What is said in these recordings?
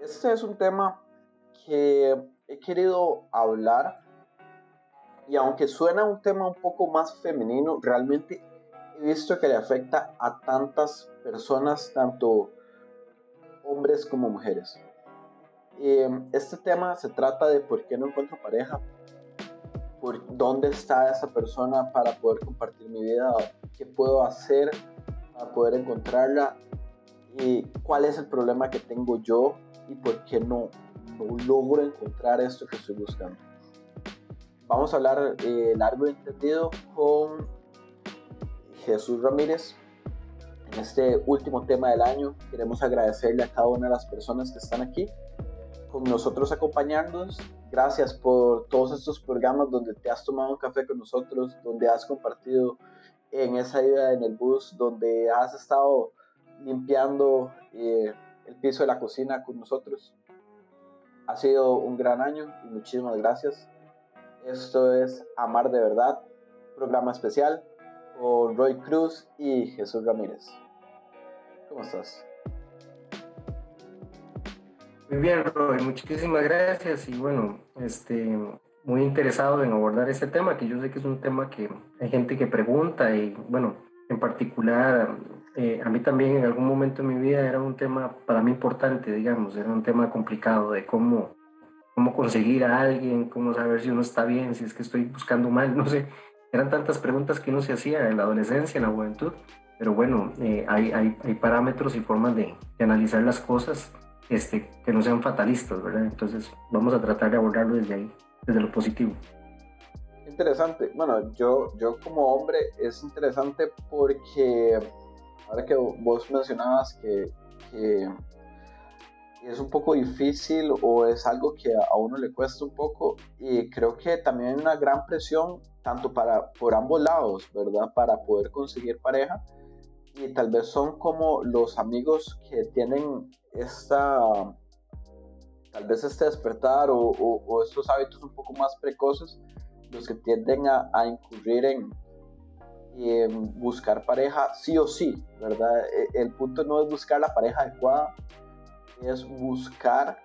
Este es un tema que he querido hablar y aunque suena un tema un poco más femenino, realmente he visto que le afecta a tantas personas, tanto hombres como mujeres. Em, este tema se trata de por qué no encuentro pareja, por dónde está esa persona para poder compartir mi vida, qué puedo hacer para poder encontrarla y cuál es el problema que tengo yo y por qué no, no logro encontrar esto que estoy buscando. Vamos a hablar eh, largo y entendido con Jesús Ramírez. En este último tema del año queremos agradecerle a cada una de las personas que están aquí con nosotros acompañándonos. Gracias por todos estos programas donde te has tomado un café con nosotros, donde has compartido en esa ida en el bus, donde has estado limpiando eh, el piso de la cocina con nosotros. Ha sido un gran año y muchísimas gracias. Esto es Amar de Verdad, programa especial con Roy Cruz y Jesús Ramírez. ¿Cómo estás? Muy bien, Roy, muchísimas gracias y bueno, este, muy interesado en abordar este tema, que yo sé que es un tema que hay gente que pregunta y bueno, en particular eh, a mí también en algún momento de mi vida era un tema para mí importante, digamos, era un tema complicado de cómo, cómo conseguir a alguien, cómo saber si uno está bien, si es que estoy buscando mal, no sé, eran tantas preguntas que uno se hacía en la adolescencia, en la juventud, pero bueno, eh, hay, hay, hay, parámetros y formas de, de analizar las cosas este, que no sean fatalistas, ¿verdad? Entonces vamos a tratar de abordarlo desde ahí, desde lo positivo. Interesante. Bueno, yo, yo como hombre es interesante porque ahora que vos mencionabas que, que es un poco difícil o es algo que a uno le cuesta un poco y creo que también hay una gran presión tanto para por ambos lados, ¿verdad? Para poder conseguir pareja y tal vez son como los amigos que tienen esta, tal vez este despertar o, estos hábitos un poco más precoces, los que tienden a, incurrir en, buscar pareja sí o sí, ¿verdad? E, el punto no es buscar la pareja adecuada, es buscar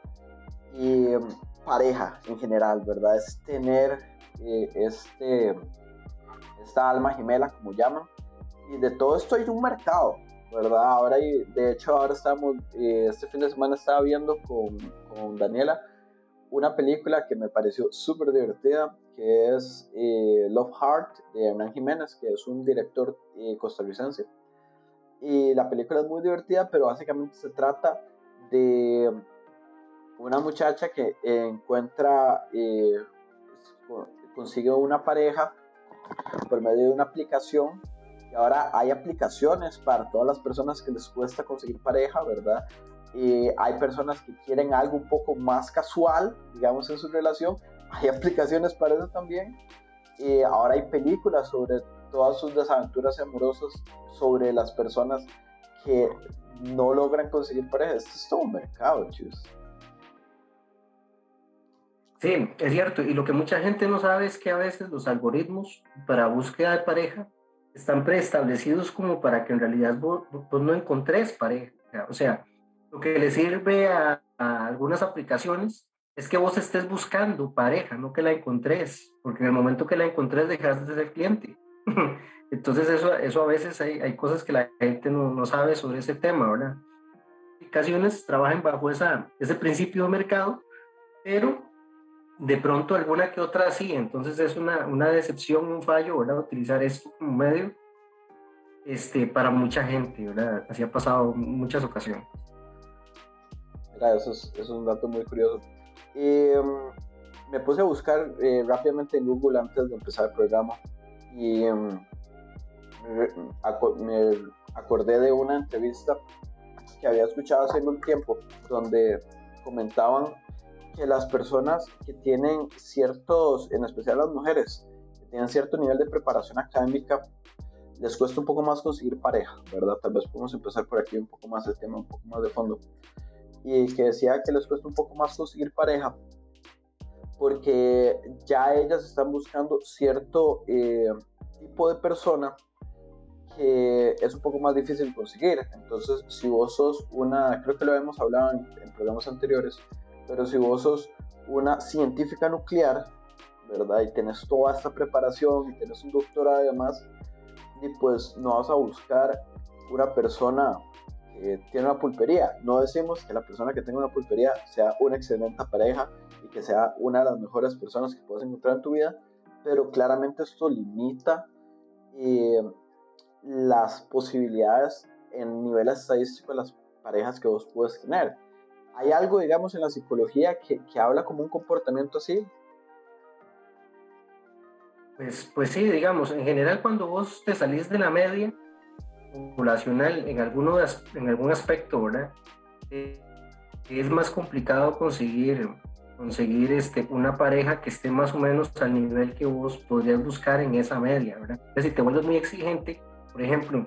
eh, pareja en general, ¿verdad? Es tener eh, este, esta alma gemela, como llaman, y de todo esto hay un mercado, ¿verdad? Ahora, de hecho, ahora estamos, eh, este fin de semana estaba viendo con, con Daniela una película que me pareció súper divertida, que es eh, Love Heart de Hernán Jiménez, que es un director eh, costarricense. Y la película es muy divertida, pero básicamente se trata de una muchacha que encuentra, consigue una pareja por medio de una aplicación ahora hay aplicaciones para todas las personas que les cuesta conseguir pareja, ¿verdad? Y hay personas que quieren algo un poco más casual, digamos, en su relación. Hay aplicaciones para eso también. Y ahora hay películas sobre todas sus desaventuras amorosas, sobre las personas que no logran conseguir pareja. Esto es todo un mercado, chus. Sí, es cierto. Y lo que mucha gente no sabe es que a veces los algoritmos para búsqueda de pareja están preestablecidos como para que en realidad vos, no encontres pareja. O sea, lo que le sirve a, algunas aplicaciones es que vos estés buscando pareja, no que la encontres, porque en el momento que la encontres dejas de ser cliente. Entonces eso, eso a veces hay, hay cosas que la gente no, no, sabe sobre ese tema, ¿verdad? Aplicaciones trabajan bajo esa, ese principio de mercado, pero de pronto alguna que otra sí, entonces es una, una decepción, un fallo, ¿verdad? Utilizar esto como medio este, para mucha gente, ¿verdad? Así ha pasado muchas ocasiones. Mira, eso es, eso es un dato muy curioso. Em, me puse a buscar eh, rápidamente en Google antes de empezar el programa y em, me acordé de una entrevista que había escuchado hace un tiempo donde comentaban que las personas que tienen ciertos, en especial las mujeres, que tienen cierto nivel de preparación académica, les cuesta un poco más conseguir pareja, ¿verdad? Tal vez podemos empezar por aquí un poco más el tema, un poco más de fondo. Y que decía que les cuesta un poco más conseguir pareja porque ya ellas están buscando cierto eh, tipo de persona que es un poco más difícil conseguir. Entonces, si vos sos una, creo que lo hemos hablado en, en programas anteriores, pero si vos sos una científica nuclear, ¿verdad? Y tienes toda esta preparación y tienes un doctorado además, y pues no vas a buscar una persona que tiene una pulpería. No decimos que la persona que tenga una pulpería sea una excelente pareja y que sea una de las mejores personas que puedes encontrar en tu vida, pero claramente esto limita eh, las posibilidades en nivel estadístico de las parejas que vos puedes tener. ¿Hay algo, digamos, en la psicología que, que habla como un comportamiento así? Pues, pues sí, digamos, en general cuando vos te salís de la media poblacional en, alguno, en algún aspecto, ¿verdad? Eh, es más complicado conseguir, conseguir este, una pareja que esté más o menos al nivel que vos podrías buscar en esa media, ¿verdad? Entonces, si te vuelves muy exigente, por ejemplo,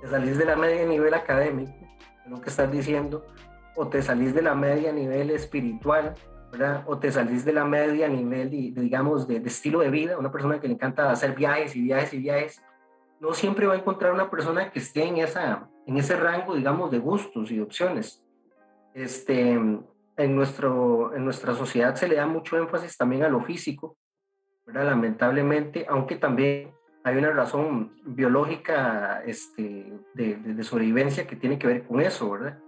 te salís de la media a nivel académico, lo que estás diciendo, o te salís de la media a nivel espiritual, ¿verdad? O te salís de la media a nivel, digamos, de, estilo de vida, una persona que le encanta hacer viajes y viajes y viajes, no siempre va a encontrar una persona que esté en, esa, en ese rango, digamos, de gustos y opciones. Este, en, nuestro, en nuestra sociedad se le da mucho énfasis también a lo físico, ¿verdad? Lamentablemente, aunque también hay una razón biológica este, de, sobrevivencia que tiene que ver con eso, ¿verdad?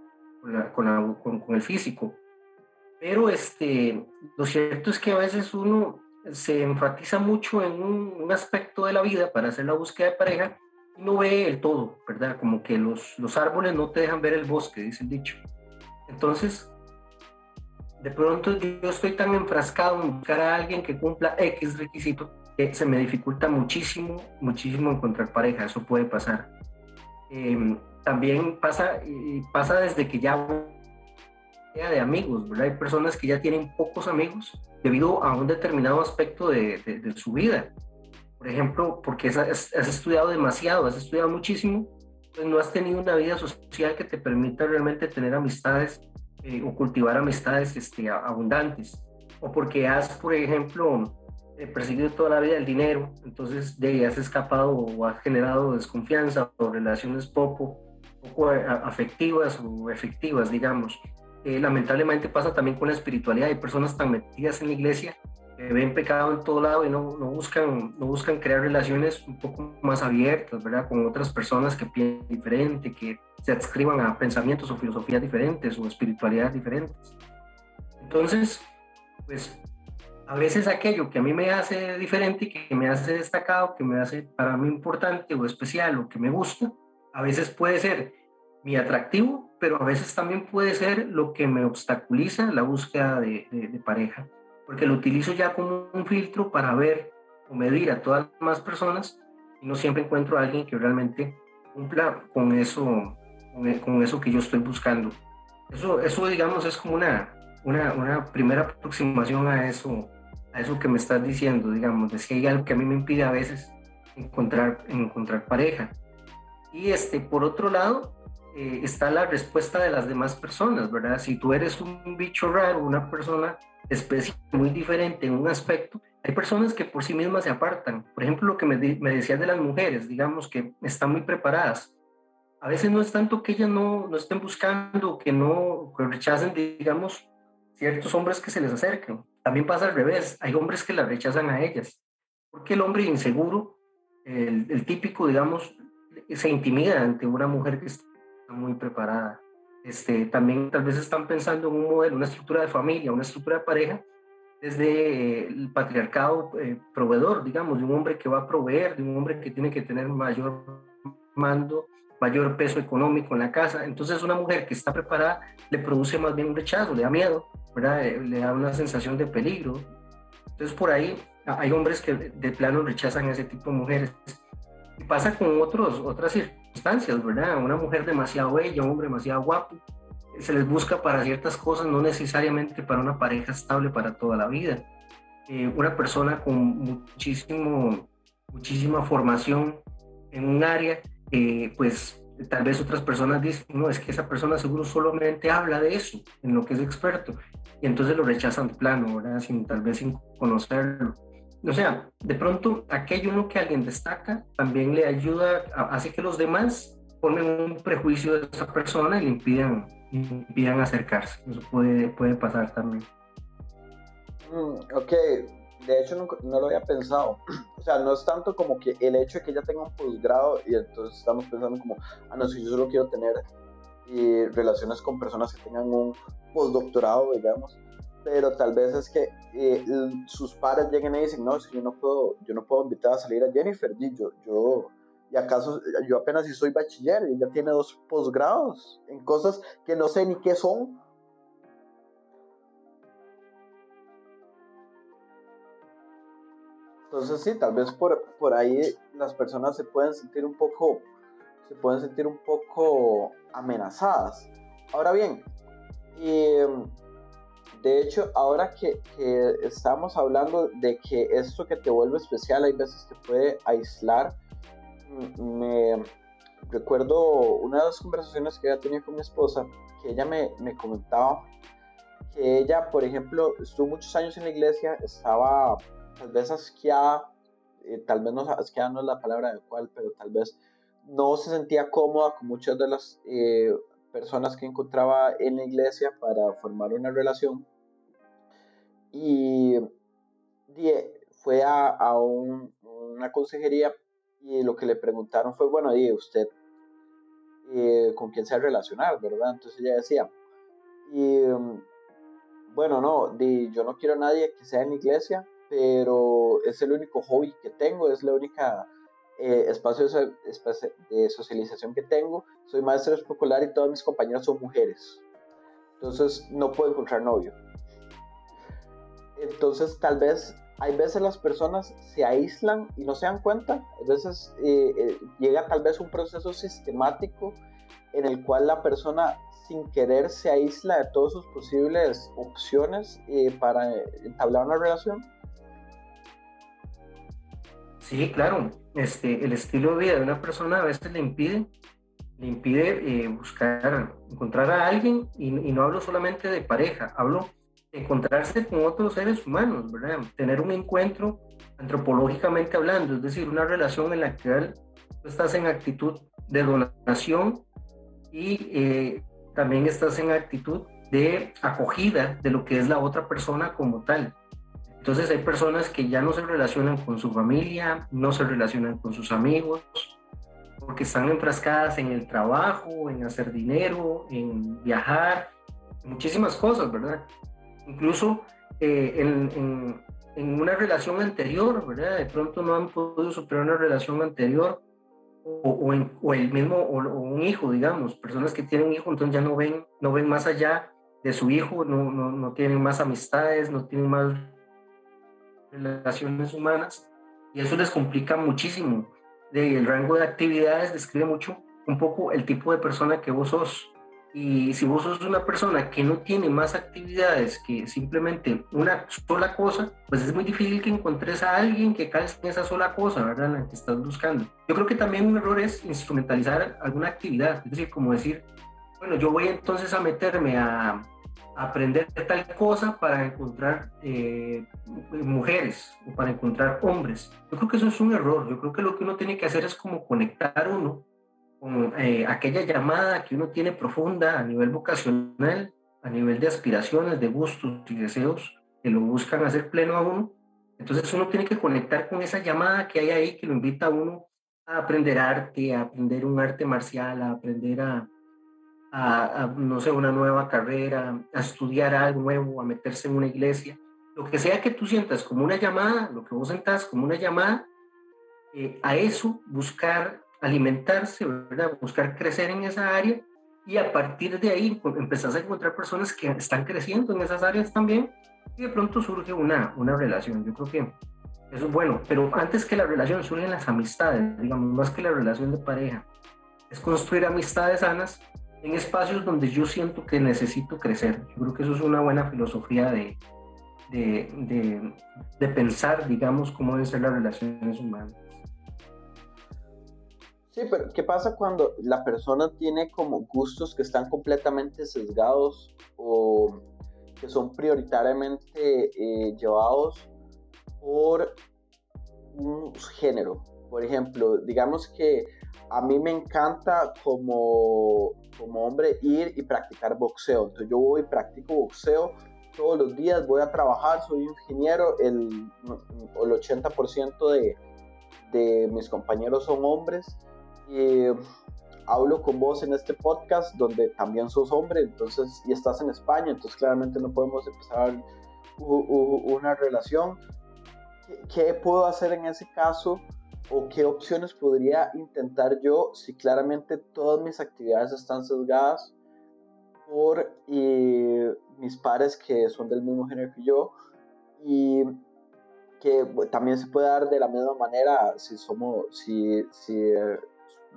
Con, con, con, el físico. Pero este, lo cierto es que a veces uno se enfatiza mucho en un, aspecto de la vida para hacer la búsqueda de pareja y no ve el todo, ¿verdad? Como que los, los árboles no te dejan ver el bosque, dice el dicho. Entonces, de pronto yo estoy tan enfrascado en buscar a alguien que cumpla X requisito que se me dificulta muchísimo, muchísimo encontrar pareja, eso puede pasar. Em, también pasa, pasa desde que ya de amigos, ¿verdad? Hay personas que ya tienen pocos amigos debido a un determinado aspecto de, de, su vida. Por ejemplo, porque has, has, estudiado demasiado, has estudiado muchísimo, pues no has tenido una vida social que te permita realmente tener amistades eh, o cultivar amistades este, abundantes. O porque has, por ejemplo, eh, perseguido toda la vida el dinero, entonces de ahí has escapado o has generado desconfianza o relaciones poco, poco eh, afectivas o efectivas, digamos. Eh, lamentablemente pasa también con la espiritualidad. Hay personas tan metidas en la iglesia que ven pecado en todo lado y no, no, buscan, no buscan crear relaciones un poco más abiertas, ¿verdad? Con otras personas que piensan diferente, que se adscriban a pensamientos o filosofías diferentes o espiritualidades diferentes. Entonces, pues a veces aquello que a mí me hace diferente, que me hace destacado, que me hace para mí importante o especial o que me gusta, a veces puede ser mi atractivo, pero a veces también puede ser lo que me obstaculiza la búsqueda de, de, pareja, porque lo utilizo ya como un filtro para ver o medir a todas las demás personas y no siempre encuentro a alguien que realmente cumpla con eso, con, eso que yo estoy buscando. Eso, eso digamos, es como una, una, una primera aproximación a eso, a eso que me estás diciendo, digamos, de si hay algo que a mí me impide a veces encontrar, encontrar pareja. Y este, por otro lado, eh, está la respuesta de las demás personas, ¿verdad? Si tú eres un bicho raro, una persona especie muy diferente en un aspecto, hay personas que por sí mismas se apartan. Por ejemplo, lo que me, me decías de las mujeres, digamos, que están muy preparadas. A veces no es tanto que ellas no, no estén buscando, que no que rechacen, digamos, ciertos hombres que se les acerquen. También pasa al revés, hay hombres que las rechazan a ellas. Porque el hombre inseguro, el típico, digamos, se intimida ante una mujer que está muy preparada. Este, también tal vez están pensando en un modelo, una estructura de familia, una estructura de pareja, desde el patriarcado eh, proveedor, digamos, de un hombre que va a proveer, de un hombre que tiene que tener mayor mando, mayor peso económico en la casa. Entonces una mujer que está preparada le produce más bien un rechazo, le da miedo, ¿verdad? Eh, le da una sensación de peligro. Entonces por ahí hay hombres que de plano rechazan a ese tipo de mujeres. Y pasa con otros, otras circunstancias, ¿verdad? Una mujer demasiado bella, un hombre demasiado guapo, se les busca para ciertas cosas, no necesariamente para una pareja estable para toda la vida. Eh, una persona con muchísimo, muchísima formación en un área, eh, pues tal vez otras personas dicen, no, es que esa persona seguro solamente habla de eso, en lo que es experto, y entonces lo rechazan de plano, ¿verdad? Sin, tal vez sin conocerlo. O sea, de pronto aquello que alguien destaca también le ayuda, hace que los demás ponen un prejuicio de esa persona y le impidan, impidan acercarse. Eso puede, puede pasar también. Mm, ok, de hecho no, no, lo había pensado. O sea, no es tanto como que el hecho de que ella tenga un posgrado y entonces estamos pensando como, ah, no, si yo solo quiero tener eh, relaciones con personas que tengan un postdoctorado, digamos, pero tal vez es que eh, sus padres lleguen y dicen, no, si yo no puedo, yo no puedo invitar a salir a Jennifer, y yo, yo, y acaso yo apenas si soy bachiller y ella tiene dos posgrados en cosas que no sé ni qué son Entonces sí, tal vez por, por ahí las personas se pueden sentir un poco, se pueden sentir un poco amenazadas. Ahora bien, em, de hecho, ahora que, estamos hablando de que esto que te vuelve especial hay veces te puede aislar, me recuerdo una de las conversaciones que había tenido con mi esposa, que ella me, me comentaba que ella, por ejemplo, estuvo muchos años en la iglesia, estaba tal vez asqueada, eh, tal vez no asqueada no es la palabra de cual, pero tal vez no se sentía cómoda con muchas de las eh, personas que encontraba en la iglesia para formar una relación. Y fue a, a una consejería y lo que le preguntaron fue, bueno, di usted eh, con quién se va a relacionar, ¿verdad? Entonces ella decía, y mm, bueno, no, di, yo no quiero a nadie que sea en la iglesia, pero es el único hobby que tengo, es la única eh, espacio de, socialización que tengo. Soy maestro escolar y todos mis compañeros son mujeres. Entonces no puedo encontrar novio. Entonces tal vez hay veces las personas se aíslan y no se dan cuenta. A veces eh, eh, llega tal vez un proceso sistemático en el cual la persona sin querer se aísla de todas sus posibles opciones para entablar una relación Sí, claro. Este, el estilo de vida de una persona a veces le impide, le impide eh, buscar, encontrar a alguien, y, no hablo solamente de pareja, hablo encontrarse con otros seres humanos, ¿verdad? Tener un encuentro antropológicamente hablando, es decir, una relación en la que tú estás en actitud de donación y eh, también estás en actitud de acogida de lo que es la otra persona como tal. Entonces hay personas que ya no se relacionan con su familia, no se relacionan con sus amigos, porque están enfrascadas en el trabajo, en hacer dinero, en viajar, muchísimas cosas, ¿verdad? Incluso eh, en, en, una relación anterior, ¿verdad? De pronto no han podido superar una relación anterior o, o, o el mismo, o, un hijo, digamos, personas que tienen un hijo, entonces ya no ven, no ven más allá de su hijo, no, no, no tienen más amistades, no tienen más relaciones humanas y eso les complica muchísimo. el rango de actividades describe mucho un poco el tipo de persona que vos sos. Y si vos sos una persona que no tiene más actividades que simplemente una sola cosa, pues es muy difícil que encontres a alguien que calce en esa sola cosa, ¿verdad? La que estás buscando. Yo creo que también un error es instrumentalizar alguna actividad, es decir, como decir, bueno, yo voy entonces a meterme a, aprender tal cosa para encontrar eh, mujeres o para encontrar hombres. Yo creo que eso es un error. Yo creo que lo que uno tiene que hacer es como conectar uno eh, aquella llamada que uno tiene profunda a nivel vocacional, a nivel de aspiraciones, de gustos y deseos que lo buscan hacer pleno a uno. Entonces uno tiene que conectar con esa llamada que hay ahí que lo invita a uno a aprender arte, a aprender un arte marcial, a aprender a, no sé, una nueva carrera, a estudiar algo nuevo, a meterse en una iglesia, lo que sea que tú sientas como una llamada, lo que vos sentas como una llamada, eh, a eso buscar alimentarse, buscar crecer en esa área y a partir de ahí pues, empezás a encontrar personas que están creciendo en esas áreas también y de pronto surge una, una relación. Yo creo que eso es bueno, pero antes que la relación surgen las amistades, digamos, más que la relación de pareja. Es construir amistades sanas en espacios donde yo siento que necesito crecer. Yo creo que eso es una buena filosofía de, de, de, pensar, digamos, cómo deben ser las relaciones humanas. Sí, pero ¿qué pasa cuando la persona tiene como gustos que están completamente sesgados o que son prioritariamente eh, llevados por un género. Por ejemplo, digamos que a mí me encanta como, como hombre ir y practicar boxeo. Entonces yo voy y practico boxeo todos los días, voy a trabajar, soy ingeniero, el, el 80% de, de mis compañeros son hombres. Y hablo con vos en este podcast donde también sos hombre, entonces, y estás en España, entonces claramente no podemos empezar una relación. ¿Qué, puedo hacer en ese caso? ¿O qué opciones podría intentar yo si claramente todas mis actividades están sesgadas por mis pares que son del mismo género que yo? Y que también se puede dar de la misma manera si somos, si, si eh,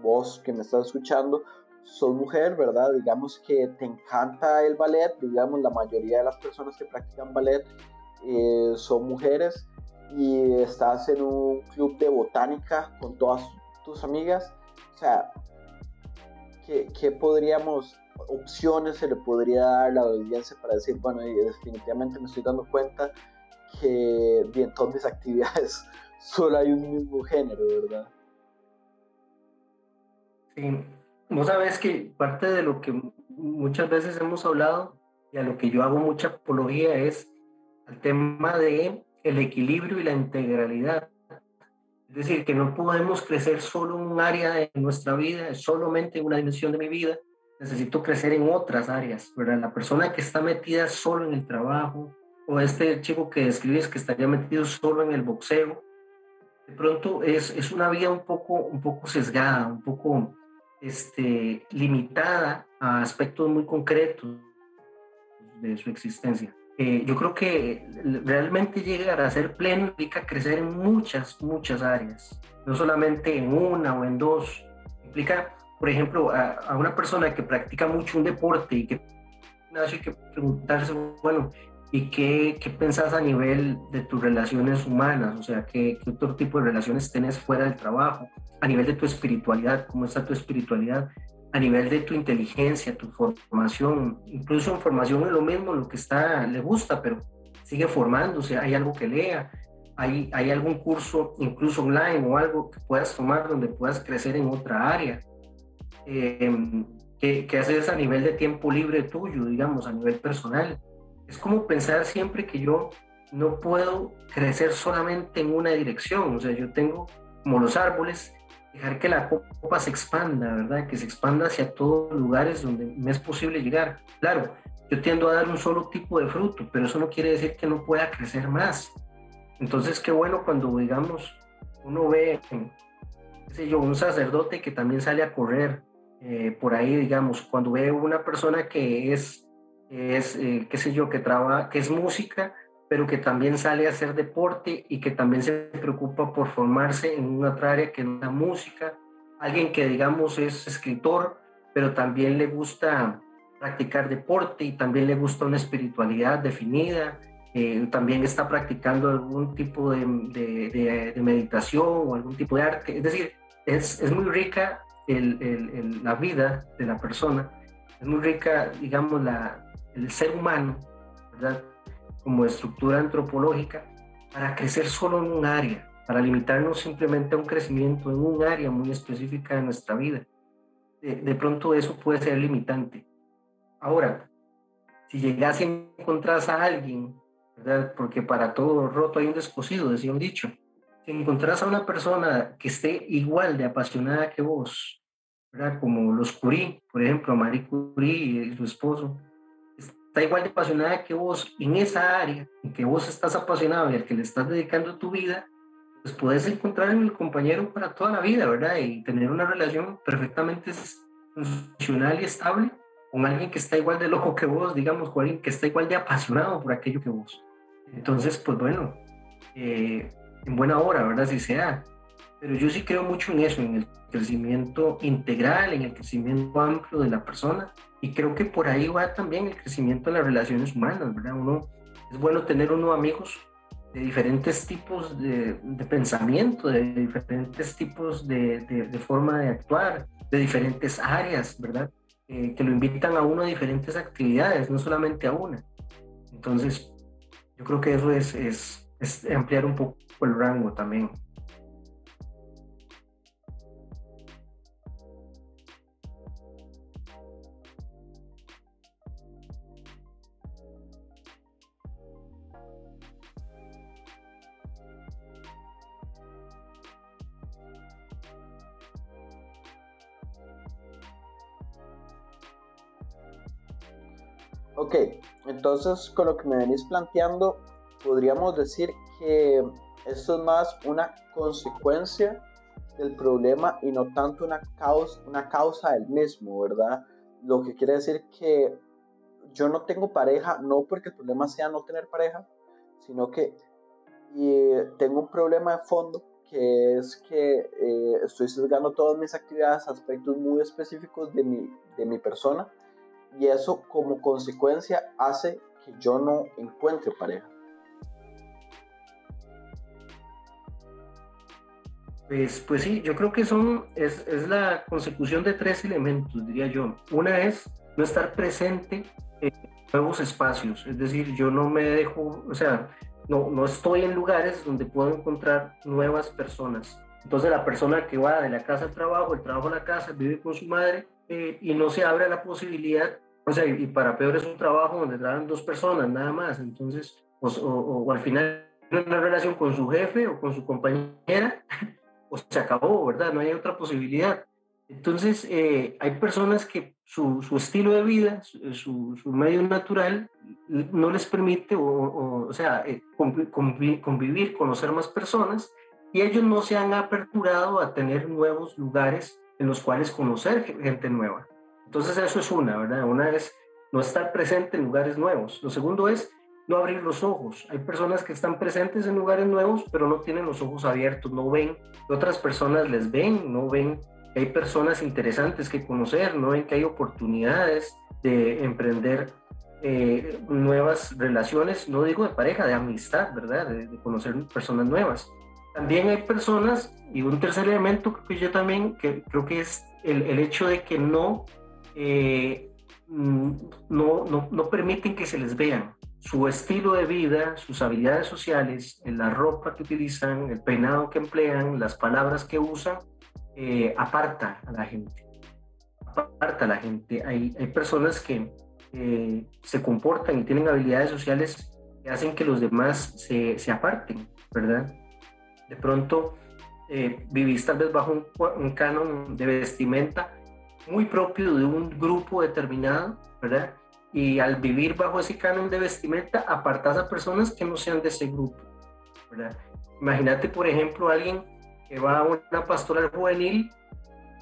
vos que me estás escuchando sos mujer, ¿verdad? Digamos que te encanta el ballet, digamos la mayoría de las personas que practican ballet eh, son mujeres y estás en un club de botánica con todas tus amigas, o sea, ¿qué, podríamos, opciones se le podría dar a la audiencia para decir, bueno, definitivamente me estoy dando cuenta que en todas mis actividades solo hay un mismo género, ¿verdad? Sí, vos sabes que parte de lo que muchas veces hemos hablado y a lo que yo hago mucha apología es el tema de el equilibrio y la integralidad. Es decir, que no podemos crecer solo en un área de nuestra vida, solamente en una dimensión de mi vida. Necesito crecer en otras áreas, ¿verdad? La persona que está metida solo en el trabajo, o este chico que describes que estaría metido solo en el boxeo, de pronto es, es una vida un poco, un poco sesgada, un poco este, limitada a aspectos muy concretos de su existencia. Eh, yo creo que realmente llegar a ser pleno implica crecer en muchas, muchas áreas, no solamente en una o en dos. Implica, por ejemplo, a, a una persona que practica mucho un deporte y que hay que preguntarse, bueno, ¿Y qué, qué pensás a nivel de tus relaciones humanas? O sea, ¿qué, ¿qué, otro tipo de relaciones tenés fuera del trabajo? A nivel de tu espiritualidad, ¿cómo está tu espiritualidad? A nivel de tu inteligencia, tu formación, incluso en formación es lo mismo, lo que está, le gusta, pero sigue formándose, hay algo que lea, hay, hay algún curso, incluso online o algo que puedas tomar donde puedas crecer en otra área. Eh, ¿qué, ¿Qué haces a nivel de tiempo libre tuyo, digamos, a nivel personal? Es como pensar siempre que yo no puedo crecer solamente en una dirección, o sea, yo tengo, como los árboles, dejar que la copa se expanda, ¿verdad? Que se expanda hacia todos los lugares donde me es posible llegar. Claro, yo tiendo a dar un solo tipo de fruto, pero eso no quiere decir que no pueda crecer más. Entonces, qué bueno cuando, digamos, uno ve, qué sé yo, un sacerdote que también sale a correr eh, por ahí, digamos, cuando ve una persona que es es, eh, qué sé yo, que, trabaja, que es música, pero que también sale a hacer deporte y que también se preocupa por formarse en otra área que es la música. Alguien que, digamos, es escritor, pero también le gusta practicar deporte y también le gusta una espiritualidad definida. Eh, también está practicando algún tipo de, de, meditación o algún tipo de arte. Es decir, es, es muy rica el, el, la vida de la persona, es muy rica, digamos, la, el ser humano, ¿verdad? Como estructura antropológica, para crecer solo en un área, para limitarnos simplemente a un crecimiento en un área muy específica de nuestra vida. De, pronto eso puede ser limitante. Ahora, si llegas y encontrás a alguien, ¿verdad? Porque para todo roto hay un descosido, decía un dicho. Si encontrás a una persona que esté igual de apasionada que vos, ¿verdad? Como los Curie, por ejemplo, Marie Curie y su esposo, está igual de apasionada que vos en esa área en que vos estás apasionado y al que le estás dedicando tu vida, pues puedes encontrar en el compañero para toda la vida, ¿verdad? Y tener una relación perfectamente funcional y estable con alguien que está igual de loco que vos, digamos, con alguien que está igual de apasionado por aquello que vos. Entonces, pues bueno, eh, en buena hora, ¿verdad? Si sea. Pero yo sí creo mucho en eso, en el crecimiento integral, en el crecimiento amplio de la persona y creo que por ahí va también el crecimiento de las relaciones humanas, ¿verdad? Uno, es bueno tener unos amigos de diferentes tipos de, pensamiento, de diferentes tipos de, forma de actuar, de diferentes áreas, ¿verdad? Eh, que lo invitan a uno a diferentes actividades, no solamente a una. Entonces, yo creo que eso es, es, es ampliar un poco el rango también. Ok, entonces con lo que me venís planteando, podríamos decir que esto es más una consecuencia del problema y no tanto una causa, una causa del mismo, ¿verdad? Lo que quiere decir que yo no tengo pareja, no porque el problema sea no tener pareja, sino que tengo un problema de fondo que es que eh, estoy sesgando todas mis actividades aspectos muy específicos de mi, de mi persona y eso como consecuencia hace que yo no encuentre pareja. Pues, pues sí, yo creo que son, es, es la consecución de tres elementos, diría yo. Una es no estar presente en nuevos espacios, es decir, yo no me dejo, o sea, no, no estoy en lugares donde puedo encontrar nuevas personas. Entonces la persona que va de la casa al trabajo, el trabajo a la casa, vive con su madre eh, y no se abre la posibilidad, o sea, y para peor es un trabajo donde trabajan dos personas nada más, entonces, o, o, o al final una relación con su jefe o con su compañera o se acabó, ¿verdad? No hay otra posibilidad. Entonces, eh, hay personas que su, su, estilo de vida, su, su, medio natural, no les permite, o, o, sea, eh, convivir, conocer más personas, y ellos no se han aperturado a tener nuevos lugares en los cuales conocer gente nueva. Entonces, eso es una, ¿verdad? Una es no estar presente en lugares nuevos. Lo segundo es no abrir los ojos. Hay personas que están presentes en lugares nuevos, pero no tienen los ojos abiertos, no ven otras personas les ven, no ven hay personas interesantes que conocer, no ven que hay oportunidades de emprender eh, nuevas relaciones, no digo de pareja, de amistad, ¿verdad? De, conocer personas nuevas. También hay personas, y un tercer elemento que yo también, que creo que es el, el hecho de que no, eh, mm, no, no, no permiten que se les vean su estilo de vida, sus habilidades sociales, la ropa que utilizan, el peinado que emplean, las palabras que usan, eh, aparta a la gente. Aparta a la gente. Hay, hay personas que eh, se comportan y tienen habilidades sociales que hacen que los demás se, se aparten, ¿verdad? De pronto eh, vivís tal vez bajo un, canon de vestimenta muy propio de un grupo determinado, ¿verdad? y al vivir bajo ese canon de vestimenta apartas a personas que no sean de ese grupo. Imagínate, por ejemplo, alguien que va a una pastoral juvenil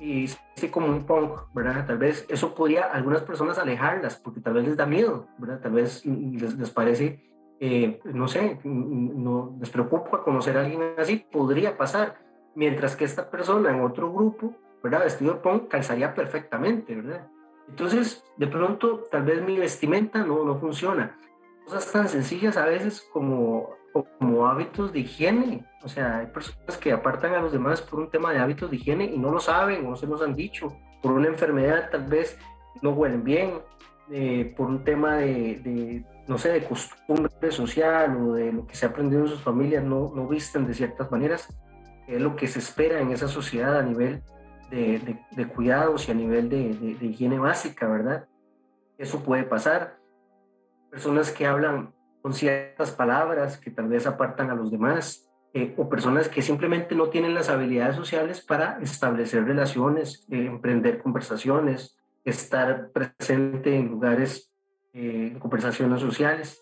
y se como un punk, ¿verdad? Tal vez eso podría algunas personas alejarlas porque tal vez les da miedo, ¿verdad? Tal vez les, parece, eh, no sé, no, les preocupa conocer a alguien así, podría pasar. Mientras que esta persona en otro grupo, ¿verdad? Vestido de punk calzaría perfectamente, ¿verdad? Entonces, de pronto, tal vez mi vestimenta no, no funciona. Cosas tan sencillas a veces como, como hábitos de higiene. O sea, hay personas que apartan a los demás por un tema de hábitos de higiene y no lo saben o no se los han dicho. Por una enfermedad tal vez no huelen bien, eh, por un tema de, de, no sé, de costumbre social o de lo que se ha aprendido en sus familias, no, no visten de ciertas maneras. Es lo que se espera en esa sociedad a nivel de, cuidados y a nivel de, higiene básica, ¿verdad? Eso puede pasar. Personas que hablan con ciertas palabras que tal vez apartan a los demás, eh, o personas que simplemente no tienen las habilidades sociales para establecer relaciones, eh, emprender conversaciones, estar presente en lugares, eh, conversaciones sociales.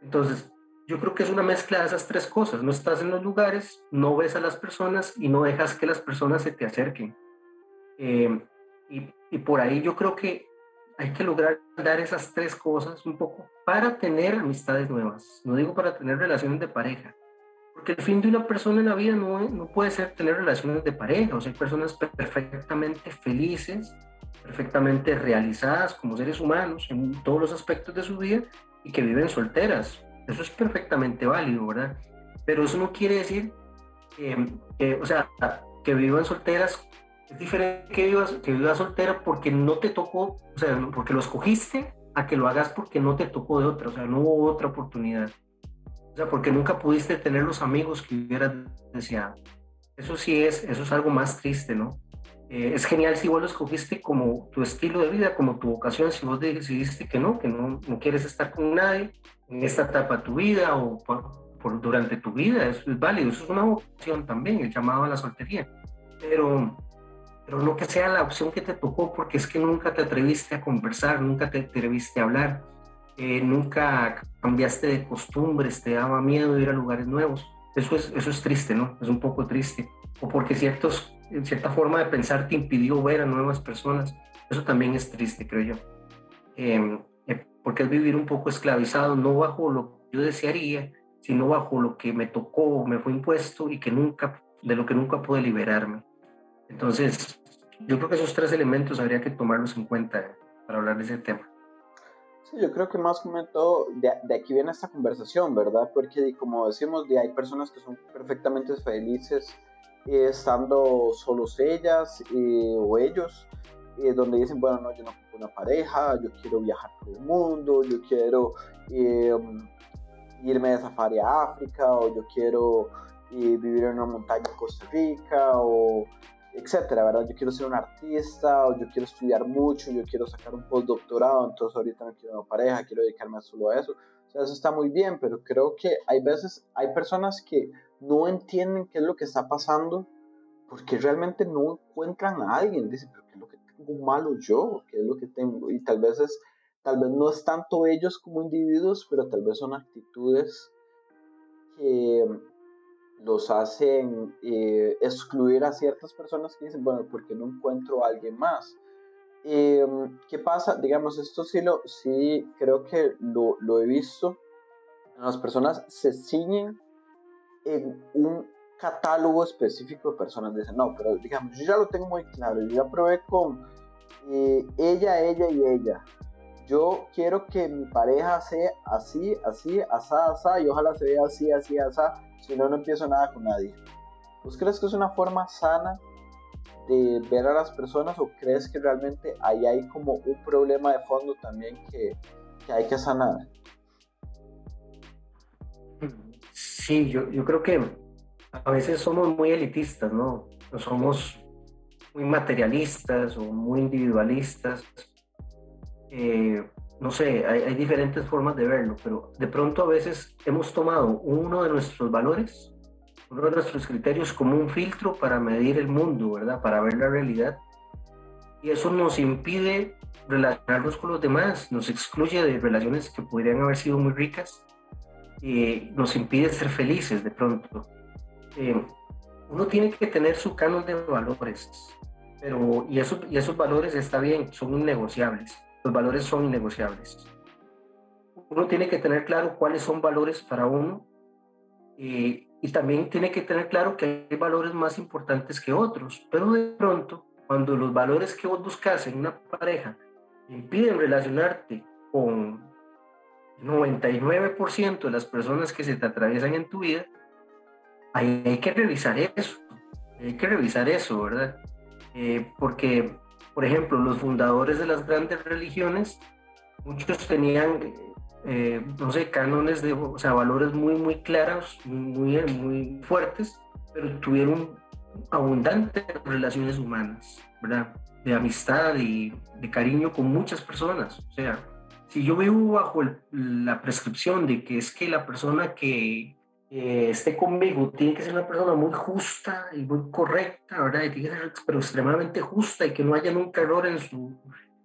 Entonces, yo creo que es una mezcla de esas tres cosas. No estás en los lugares, no ves a las personas y no dejas que las personas se te acerquen. Eh, y, y, por ahí yo creo que hay que lograr dar esas tres cosas un poco para tener amistades nuevas. No digo para tener relaciones de pareja, porque el fin de una persona en la vida no, no puede ser tener relaciones de pareja. O sea, hay personas perfectamente felices, perfectamente realizadas como seres humanos en todos los aspectos de su vida y que viven solteras. Eso es perfectamente válido, ¿verdad? Pero eso no quiere decir o sea, que vivan solteras es diferente que vivas, que vivas soltera porque no te tocó, o sea, porque lo escogiste, a que lo hagas porque no te tocó de otra, o sea, no hubo otra oportunidad. O sea, porque nunca pudiste tener los amigos que hubieras deseado. Eso sí es, eso es algo más triste, ¿no? Eh, es genial si vos lo escogiste como tu estilo de vida, como tu vocación, si vos decidiste que no, que no, no quieres estar con nadie en esta etapa de tu vida o por, durante tu vida, eso es válido, eso es una vocación también, el llamado a la soltería. Pero, pero no que sea la opción que te tocó, porque es que nunca te atreviste a conversar, nunca te atreviste a hablar, eh, nunca cambiaste de costumbres, te daba miedo ir a lugares nuevos. Eso es, eso es triste, ¿no? Es un poco triste. O porque ciertos, cierta forma de pensar te impidió ver a nuevas personas. Eso también es triste, creo yo. Em, eh, porque es vivir un poco esclavizado, no bajo lo que yo desearía, sino bajo lo que me tocó, me fue impuesto y que nunca, de lo que nunca pude liberarme. Entonces, yo creo que esos tres elementos habría que tomarlos en cuenta para hablar de ese tema. Sí, yo creo que más que todo de, de, aquí viene esta conversación, ¿verdad? Porque como decimos, de, hay personas que son perfectamente felices eh, estando solos ellas eh, o ellos, eh, donde dicen, bueno, no, yo no quiero una pareja, yo quiero viajar por el mundo, yo quiero irme de safari a África, o yo quiero vivir en una montaña en Costa Rica, o etcétera, ¿verdad? Yo quiero ser un artista, o yo quiero estudiar mucho, yo quiero sacar un postdoctorado, entonces ahorita no quiero una pareja, quiero dedicarme solo a eso. O sea, eso está muy bien, pero creo que hay veces, hay personas que no entienden qué es lo que está pasando porque realmente no encuentran a alguien. Dicen, pero ¿qué es lo que tengo malo yo? ¿Qué es lo que tengo? Y tal vez es, tal vez no es tanto ellos como individuos, pero tal vez son actitudes que los hacen eh, excluir a ciertas personas que dicen, bueno, porque no encuentro a alguien más. Em, ¿Qué pasa? Digamos, esto sí, lo, sí creo que lo, lo he visto. Las personas se ciñen en un catálogo específico de personas. Dicen, no, pero digamos, yo ya lo tengo muy claro. Yo ya probé con eh, ella, ella y ella. Yo quiero que mi pareja sea así, así, asá, asá, y ojalá se vea así, así, asá si no, no empiezo nada con nadie. ¿Vos crees que es una forma sana de ver a las personas o crees que realmente ahí hay como un problema de fondo también que, que hay que sanar? Sí, yo, yo creo que a veces somos muy elitistas, ¿no? Somos muy materialistas o muy individualistas. Eh, no sé, hay, diferentes formas de verlo, pero de pronto a veces hemos tomado uno de nuestros valores, uno de nuestros criterios como un filtro para medir el mundo, ¿verdad? Para ver la realidad. Y eso nos impide relacionarnos con los demás, nos excluye de relaciones que podrían haber sido muy ricas, y nos impide ser felices de pronto. Eh, uno tiene que tener su canon de valores, pero y, eso, y esos valores está bien, son innegociables los valores son innegociables. Uno tiene que tener claro cuáles son valores para uno y, también tiene que tener claro que hay valores más importantes que otros. Pero de pronto, cuando los valores que vos buscas en una pareja impiden relacionarte con 99% de las personas que se te atraviesan en tu vida, hay, hay que revisar eso. Hay que revisar eso, ¿verdad? Eh, porque por ejemplo, los fundadores de las grandes religiones, muchos tenían, eh, no sé, cánones de, o sea, valores muy, muy claros, muy, muy fuertes, pero tuvieron abundantes relaciones humanas, ¿verdad? De amistad y de cariño con muchas personas. O sea, si yo vivo bajo la prescripción de que es que la persona que esté conmigo tiene que ser una persona muy justa y muy correcta, ¿verdad? Y tiene que ser pero extremadamente justa y que no haya nunca error en su,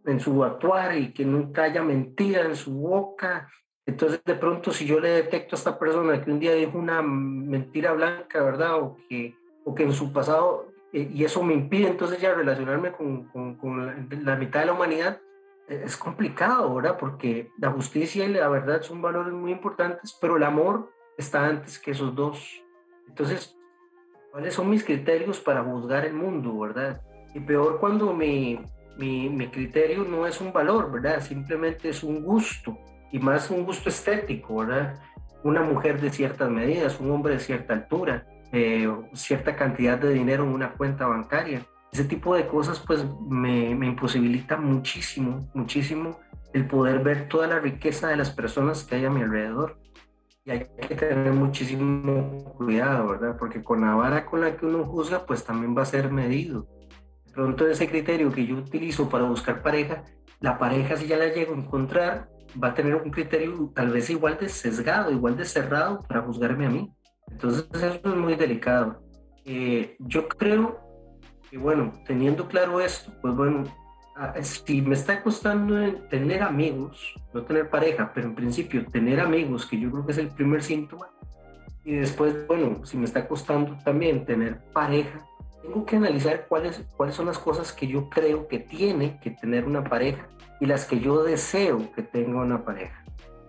en su actuar y que nunca haya mentira en su boca. Entonces, de pronto, si yo le detecto a esta persona que un día dijo una mentira blanca, ¿verdad? O que, o que en su pasado, eh, y eso me impide entonces ya relacionarme con, con, con la, la mitad de la humanidad, eh, es complicado, ¿verdad? Porque la justicia y la verdad son valores muy importantes, pero el amor está antes que esos dos. Entonces, ¿cuáles son mis criterios para juzgar el mundo, verdad? Y peor cuando mi, mi, mi criterio no es un valor, ¿verdad? Simplemente es un gusto, y más un gusto estético, ¿verdad? Una mujer de ciertas medidas, un hombre de cierta altura, eh, cierta cantidad de dinero en una cuenta bancaria. Ese tipo de cosas pues me, me imposibilita muchísimo, muchísimo el poder ver toda la riqueza de las personas que hay a mi alrededor hay que tener muchísimo cuidado, ¿verdad? Porque con la vara con la que uno juzga, pues también va a ser medido. De pronto ese criterio que yo utilizo para buscar pareja, la pareja si ya la llego a encontrar, va a tener un criterio tal vez igual de sesgado, igual de cerrado para juzgarme a mí. Entonces eso es muy delicado. Eh, yo creo que bueno, teniendo claro esto, pues bueno, si me está costando tener amigos, no tener pareja, pero en principio tener amigos, que yo creo que es el primer síntoma, y después, bueno, si me está costando también tener pareja, tengo que analizar cuáles, cuáles son las cosas que yo creo que tiene que tener una pareja y las que yo deseo que tenga una pareja.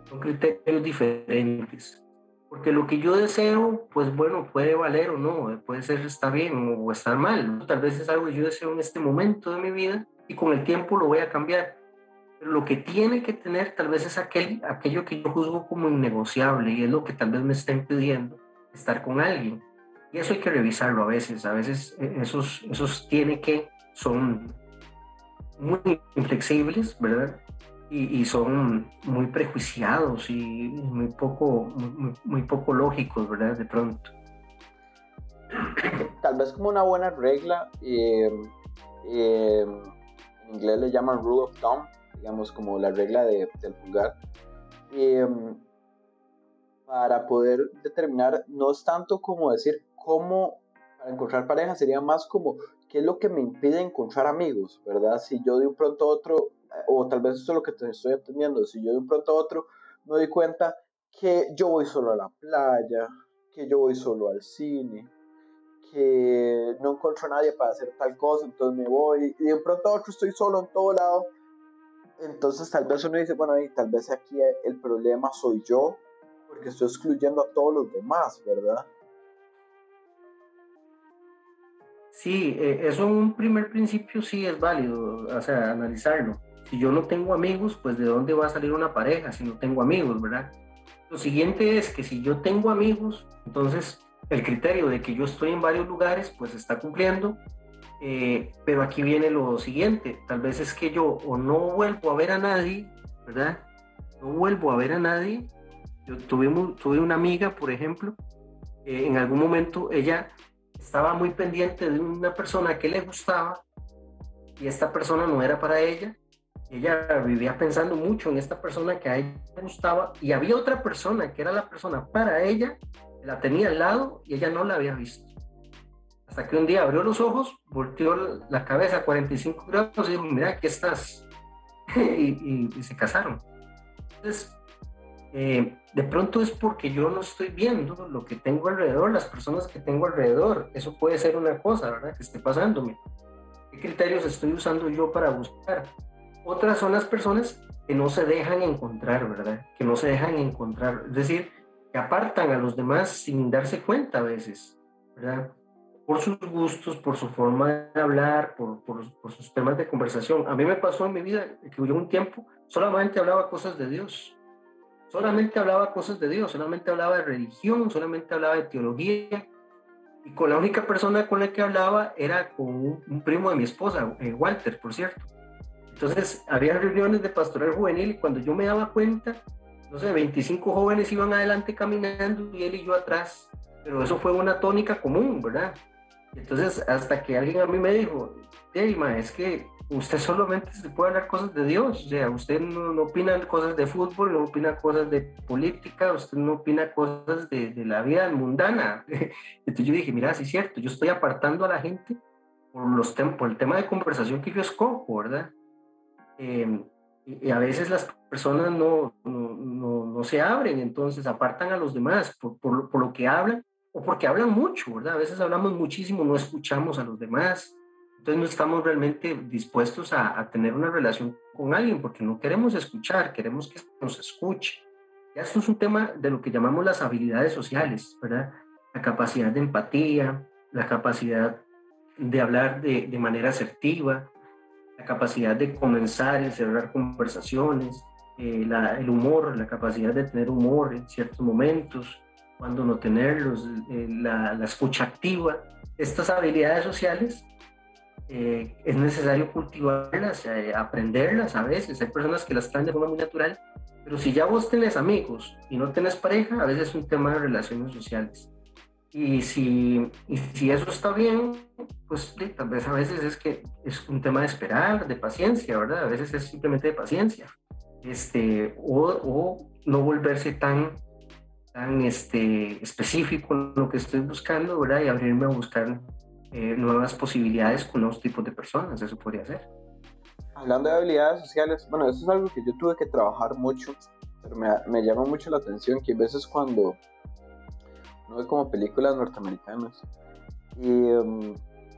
Son criterios diferentes. Porque lo que yo deseo, pues bueno, puede valer o no, puede ser está bien o estar mal. Tal vez es algo que yo deseo en este momento de mi vida y con el tiempo lo voy a cambiar. Pero lo que tiene que tener tal vez es aquel, aquello que yo juzgo como innegociable y es lo que tal vez me está impidiendo estar con alguien. Y eso hay que revisarlo a veces. A veces eh, esos, esos tiene que son muy inflexibles, ¿verdad? Y, son muy prejuiciados y muy poco, muy, poco lógicos, ¿verdad? De pronto. Tal vez como una buena regla, eh, eh, en inglés le llaman rule of thumb, digamos como la regla de, del pulgar, para poder determinar, no es tanto como decir cómo para encontrar pareja, sería más como qué es lo que me impide encontrar amigos, ¿verdad? Si yo de un pronto a otro, o tal vez eso es lo que te estoy entendiendo, si yo de un pronto a otro me doy cuenta que yo voy solo a la playa, que yo voy solo al cine, que no encuentro a nadie para hacer tal cosa, entonces me voy, y de un pronto a otro estoy solo en todo lado, entonces tal vez uno dice, bueno, y tal vez aquí el problema soy yo, porque estoy excluyendo a todos los demás, ¿verdad? Sí, eh, eso en un primer principio sí es válido, o sea, analizarlo. Si yo no tengo amigos, pues de dónde va a salir una pareja si no tengo amigos, ¿verdad? Lo siguiente es que si yo tengo amigos, entonces el criterio de que yo estoy en varios lugares, pues está cumpliendo. Eh, pero aquí viene lo siguiente, tal vez es que yo o no vuelvo a ver a nadie, ¿verdad? No vuelvo a ver a nadie. Yo tuve, tuve una amiga, por ejemplo, eh, en algún momento ella estaba muy pendiente de una persona que le gustaba y esta persona no era para ella. Ella vivía pensando mucho en esta persona que a ella gustaba y había otra persona que era la persona para ella, la tenía al lado y ella no la había visto. Hasta que un día abrió los ojos, volteó la cabeza a 45 grados y dijo, mira, aquí estás. y, y se casaron. Entonces, eh, de pronto es porque yo no estoy viendo lo que tengo alrededor, las personas que tengo alrededor. Eso puede ser una cosa, ¿verdad? Que esté pasándome. ¿Qué criterios estoy usando yo para buscar? Otras son las personas que no se dejan encontrar, ¿verdad? Que no se dejan encontrar. Es decir, que apartan a los demás sin darse cuenta a veces, ¿verdad? Por sus gustos, por su forma de hablar, por, por, por sus temas de conversación. A mí me pasó en mi vida que yo un tiempo solamente hablaba cosas de Dios solamente hablaba cosas de Dios, solamente hablaba de religión, solamente hablaba de teología. Y con la única persona con la que hablaba era con un, primo de mi esposa, eh, Walter, por cierto. Entonces, había reuniones de pastoral juvenil y cuando yo me daba cuenta, no sé, 25 jóvenes iban adelante caminando y él y yo atrás. Pero eso fue una tónica común, ¿verdad? Entonces, hasta que alguien a mí me dijo, Delma, es que usted solamente se puede hablar cosas de Dios, o sea, usted no, opina cosas de fútbol, no opina cosas de política, usted no opina cosas de, la vida mundana. Entonces yo dije, mira, sí es cierto, yo estoy apartando a la gente por, los por el tema de conversación que yo escojo, ¿verdad? Em, y a veces las personas no, no, no, se abren, entonces apartan a los demás por, por, por lo que hablan o porque hablan mucho, ¿verdad? A veces hablamos muchísimo, no escuchamos a los demás entonces no estamos realmente dispuestos a, tener una relación con alguien porque no queremos escuchar, queremos que nos escuche. Ya esto es un tema de lo que llamamos las habilidades sociales, ¿verdad? La capacidad de empatía, la capacidad de hablar de, de manera asertiva, la capacidad de comenzar y cerrar conversaciones, eh, el humor, la capacidad de tener humor en ciertos momentos, cuando no tenerlos, eh, la, escucha activa. Estas habilidades sociales eh, es necesario cultivarlas, eh, aprenderlas a veces. Hay personas que las están de forma muy natural, pero si ya vos tenés amigos y no tenés pareja, a veces es un tema de relaciones sociales. Y si, y si eso está bien, pues tal vez a veces es que es un tema de esperar, de paciencia, ¿verdad? A veces es simplemente de paciencia. Este, o, o no volverse tan, tan este, específico en lo que estoy buscando, ¿verdad? Y abrirme a buscar eh, nuevas posibilidades con nuevos tipos de personas, eso podría ser. Hablando de habilidades sociales, bueno, eso es algo que yo tuve que trabajar mucho, pero me, me llama mucho la atención que a veces cuando no ve como películas norteamericanas y um,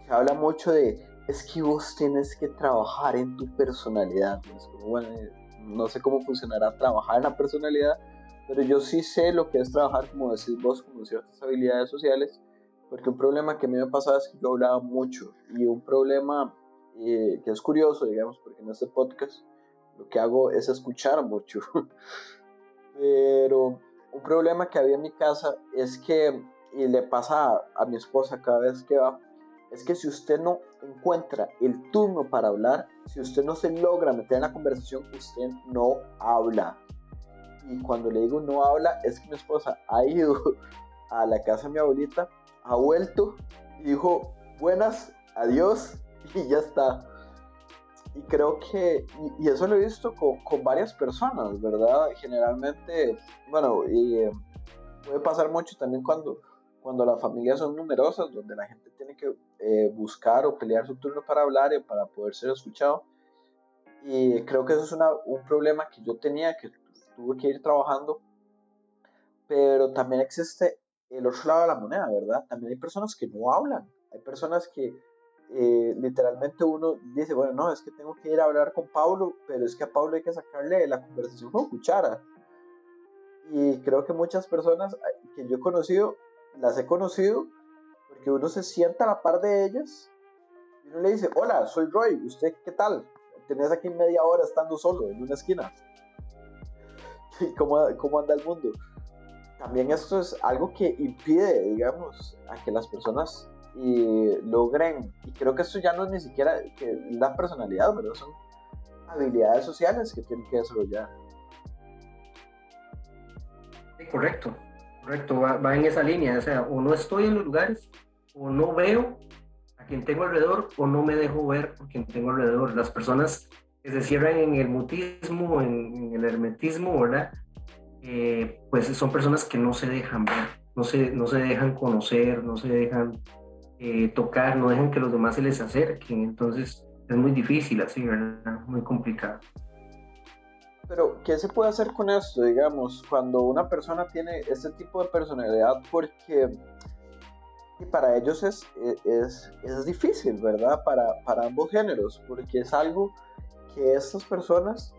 se habla mucho de es que vos tienes que trabajar en tu personalidad. no sé cómo funcionará trabajar en la personalidad, pero yo sí sé lo que es trabajar, como decís vos, con ciertas habilidades sociales, porque un problema que a mí me pasaba es que yo hablaba mucho y un problema eh, que es curioso, digamos, porque en este podcast lo que hago es escuchar mucho. Pero un problema que había en mi casa es que, y le pasa a, mi esposa cada vez que va, es que si usted no encuentra el turno para hablar, si usted no se logra meter en la conversación, usted no habla. Y cuando le digo no habla, es que mi esposa ha ido a la casa de mi abuelita, ha vuelto y dijo buenas, adiós y ya está. Y creo que, y, eso lo he visto con, con, varias personas, ¿verdad? Generalmente, bueno, y eh, puede pasar mucho también cuando, cuando las familias son numerosas, donde la gente tiene que eh, buscar o pelear su turno para hablar y para poder ser escuchado. Y creo que eso es una, un problema que yo tenía, que tuve que ir trabajando. Pero también existe el otro lado de la moneda, ¿verdad? También hay personas que no hablan. Hay personas que eh, literalmente uno dice, bueno, no, es que tengo que ir a hablar con Pablo, pero es que a Pablo hay que sacarle la conversación con cuchara. Y creo que muchas personas que yo he conocido, las he conocido porque uno se sienta a la par de ellas y uno le dice, hola, soy Roy, ¿usted qué tal? Tenés aquí media hora estando solo en una esquina. ¿Y cómo, cómo anda el mundo? También esto es algo que impide, digamos, a que las personas y logren, y creo que esto ya no es ni siquiera que la personalidad, ¿verdad? Son habilidades sociales que tienen que desarrollar. correcto, correcto, va, en esa línea, o sea, o no estoy en los lugares, o no veo a quien tengo alrededor, o no me dejo ver por quien tengo alrededor. Las personas que se cierran en el mutismo, en, el hermetismo, ¿verdad? Eh, pues son personas que no se dejan ver, no se, no se dejan conocer, no se dejan eh, tocar, no dejan que los demás se les acerquen, entonces es muy difícil así, ¿verdad? Muy complicado. Pero, ¿qué se puede hacer con esto, digamos, cuando una persona tiene este tipo de personalidad? Porque para ellos es, es, es difícil, ¿verdad? Para, para ambos géneros, porque es algo que estas personas